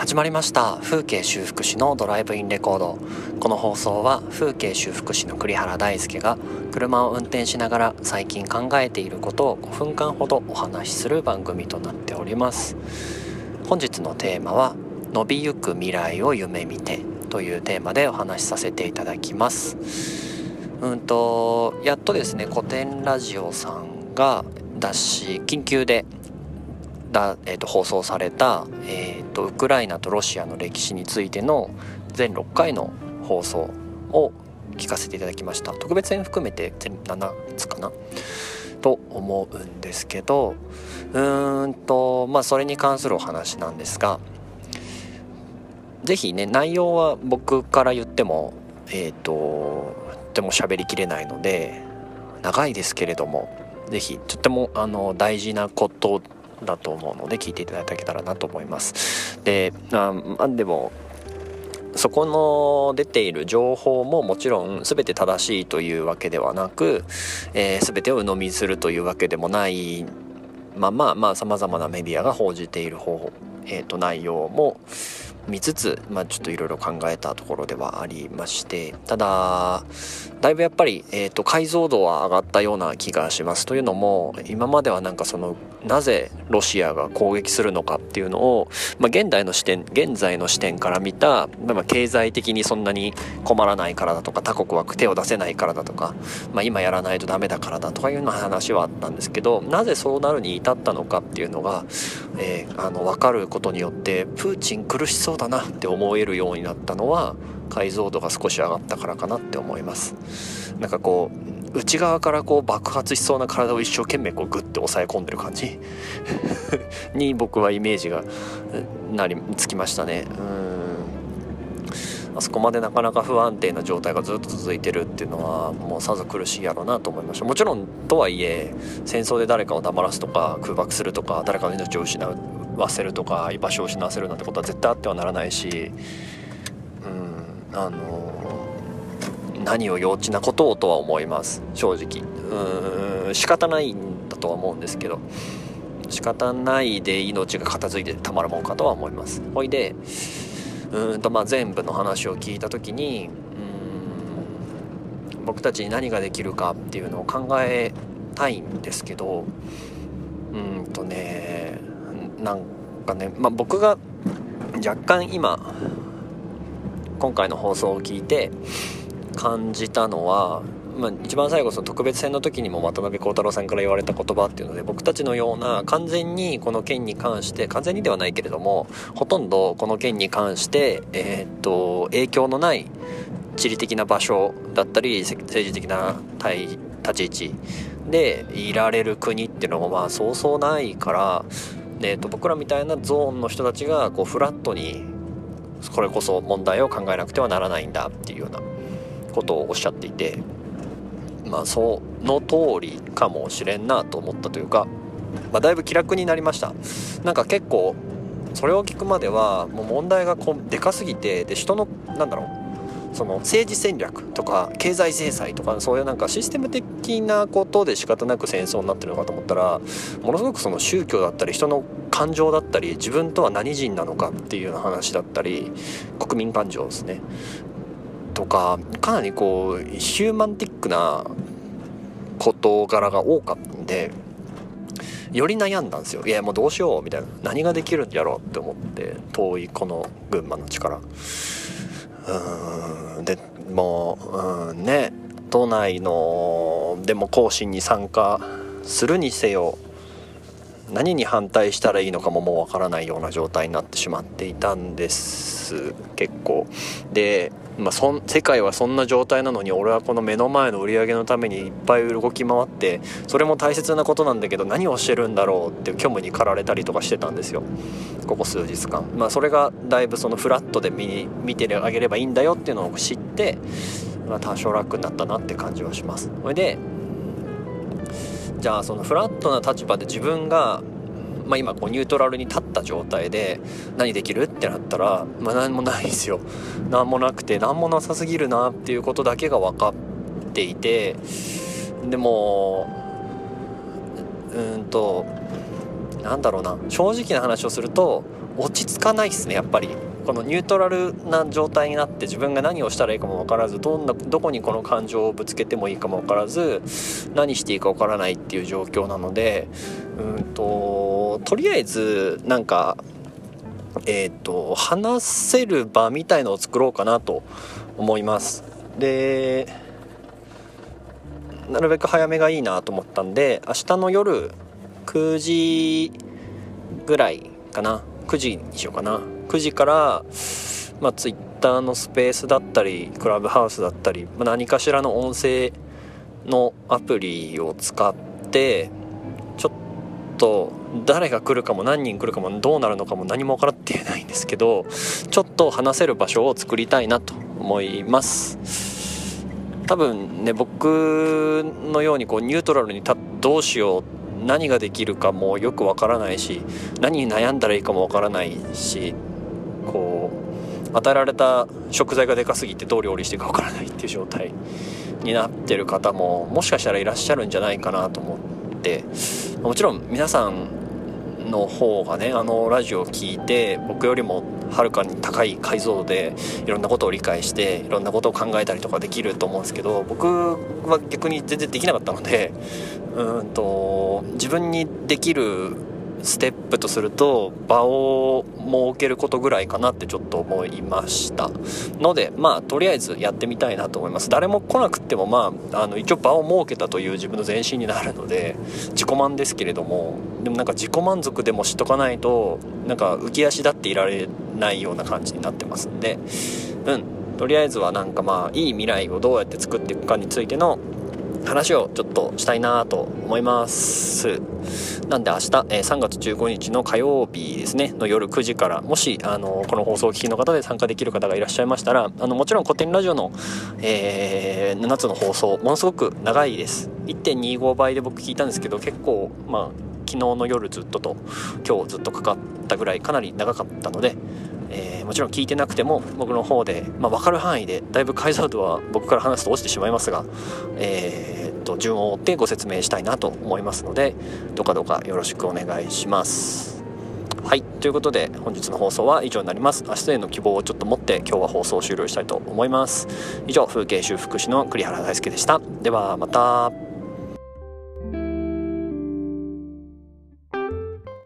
始まりました。風景修復師のドライブインレコード。この放送は風景修復師の栗原大輔が車を運転しながら最近考えていることを5分間ほどお話しする番組となっております。本日のテーマは伸びゆく未来を夢見てというテーマでお話しさせていただきます。うんとやっとですね古典ラジオさんが出し緊急でだ、えーと、放送された、えーと、ウクライナとロシアの歴史についての全6回の放送を聞かせていただきました。特別編含めて全7つかな？と思うんですけどうーんとまあそれに関するお話なんですが是非ね内容は僕から言ってもえっ、ー、ととても喋りきれないので長いですけれども是非とってもあの大事なことだと思うので聞いていただけたらなと思います。であでもそこの出ている情報ももちろん全て正しいというわけではなく、えー、全てを鵜呑みするというわけでもないまままあさまざまなメディアが報じている方法、えー、と内容も見つつ、まあ、ちょっといろいろ考えたところではありましてただだいぶやっぱり、えーと、解像度は上がったような気がします。というのも今まではなんかそのなぜロシアが攻撃するのかっていうのを、まあ、現代の視点現在の視点から見た、まあ、経済的にそんなに困らないからだとか他国は手を出せないからだとか、まあ、今やらないとダメだからだとかいうような話はあったんですけどなぜそうなるに至ったのかっていうのが、えー、あの分かることによってプーチン苦しそうそうだなって思えるようになったのは解像度が少し上がったからかなって思います。なんかこう内側からこう爆発しそうな体を一生懸命こうグッて抑え込んでる感じ？に僕はイメージがなりつきましたね。うん。あそこまでなかなか不安定な状態がずっと続いてるっていうのはもうさぞ苦しいやろうなと思いました。もちろんとはいえ戦争で誰かを黙らすとか空爆するとか誰かの命を失わせるとか居場所を失わせるなんてことは絶対あってはならないしうんあの何を幼稚なことをとは思います。正直。うん仕方ないんだとは思うんですけど。仕方ないで命が片付いてたまるもんかとは思います。ほいでうんとまあ全部の話を聞いた時にうん僕たちに何ができるかっていうのを考えたいんですけどうんとねなんかね、まあ、僕が若干今今回の放送を聞いて感じたのは、まあ、一番最後その特別編の時にも渡辺幸太郎さんから言われた言葉っていうので僕たちのような完全にこの件に関して完全にではないけれどもほとんどこの件に関して、えー、っと影響のない地理的な場所だったり政治的な立ち位置でいられる国っていうのもまあそうそうないからえーと、僕らみたいなゾーンの人たちがこうフラットにこれこそ問題を考えなくてはならないんだっていうようなことをおっしゃっていてまあその通りかもしれんなと思ったというか、まあ、だいぶ気楽になりました。なんか結構それを聞くまではもう問題がこうでかすぎてで人のなんだろうその政治戦略とか経済制裁とかそういうなんかシステム的なことで仕方なく戦争になってるのかと思ったらものすごくその宗教だったり人の感情だったり自分とは何人なのかっていう話だったり国民感情ですね。とかかなりこうヒューマンティックな事柄が多かったんでより悩んだんですよ。いやもうどうしようみたいな。何ができるんやろうって思って遠いこの群馬の力。うん。でもう、うん、ね都内のでも行進に参加するにせよ何に反対したらいいのかももうわからないような状態になってしまっていたんです結構。で、まあ、そん世界はそんな状態なのに俺はこの目の前の売り上げのためにいっぱい動き回ってそれも大切なことなんだけど何をしてるんだろうって虚無に駆られたりとかしてたんですよ。ここ数日間。まあそれがだいぶそのフラットで見見てあげればいいんだよっていうのを知って、まあ、多少楽になったなって感じはします。それでじゃあそのフラットな立場で自分が、まあ、今こうニュートラルに立った状態で何できるってなったら、まあ、何もないですよ。何もなくて何もなさすぎるなっていうことだけが分かっていてでもうんとなんだろうな。正直な話をすると落ち着かないっすねやっぱり。このニュートラルな状態になって自分が何をしたらいいかも分からずどんなどこにこの感情をぶつけてもいいかも分からず何していいか分からないっていう状況なのでうとりあえずなんかえっ、ー、と話せる場みたいのを作ろうかなと思います。でなるべく早めがいいなと思ったんで明日の夜9時ぐらいかな。9時にしようかな。9時から、まあ、Twitter のスペースだったりクラブハウスだったり、まあ、何かしらの音声のアプリを使ってちょっと誰が来るかも何人来るかもどうなるのかも何も分からっていないんですけどちょっと話せる場所を作りたいなと思います。多分ね僕のようにこうニュートラルにたどうしよう何ができるかもよくわからないし何に悩んだらいいかもわからないしこう与えられた食材がでかすぎてどう料理していいかわからないっていう状態になってる方ももしかしたらいらっしゃるんじゃないかなと思ってもちろん皆さんの方がねあのラジオを聴いて僕よりもはるかに高い解像度でいろんなことを理解していろんなことを考えたりとかできると思うんですけど僕は逆に全然できなかったのでうんと自分にできるステップとすると場を設けることぐらいかなってちょっと思いました。のでまあとりあえずやってみたいなと思います。誰も来なくてもまああの一応場を設けたという自分の前進になるので自己満ですけれどもでもなんか自己満足でもしとかないとなんか浮き足立っていられないような感じになってますんで。うん。とりあえずはなんかまあいい未来をどうやって作っていくかについての話をちょっとしたいなと思います。なんで明日、え、3月15日の火曜日ですね。の夜9時からもしあのこの放送を聞きの方で参加できる方がいらっしゃいましたらあのもちろん古典ラジオの、えー、7つの放送ものすごく長いです。1.25倍で僕聞いたんですけど結構まあ昨日の夜ずっとと今日ずっとかかったぐらいかなり長かったのでえー、もちろん聞いてなくても僕の方で、まあ、分かる範囲でだいぶ解像度は僕から話すと落ちてしまいますが、えー、と順を追ってご説明したいなと思いますのでどうかどうかよろしくお願いします。はいということで本日の放送は以上になります。明日への希望をちょっと持って今日は放送終了したいと思います。以上風景修復師の栗原大輔でした。ではまた。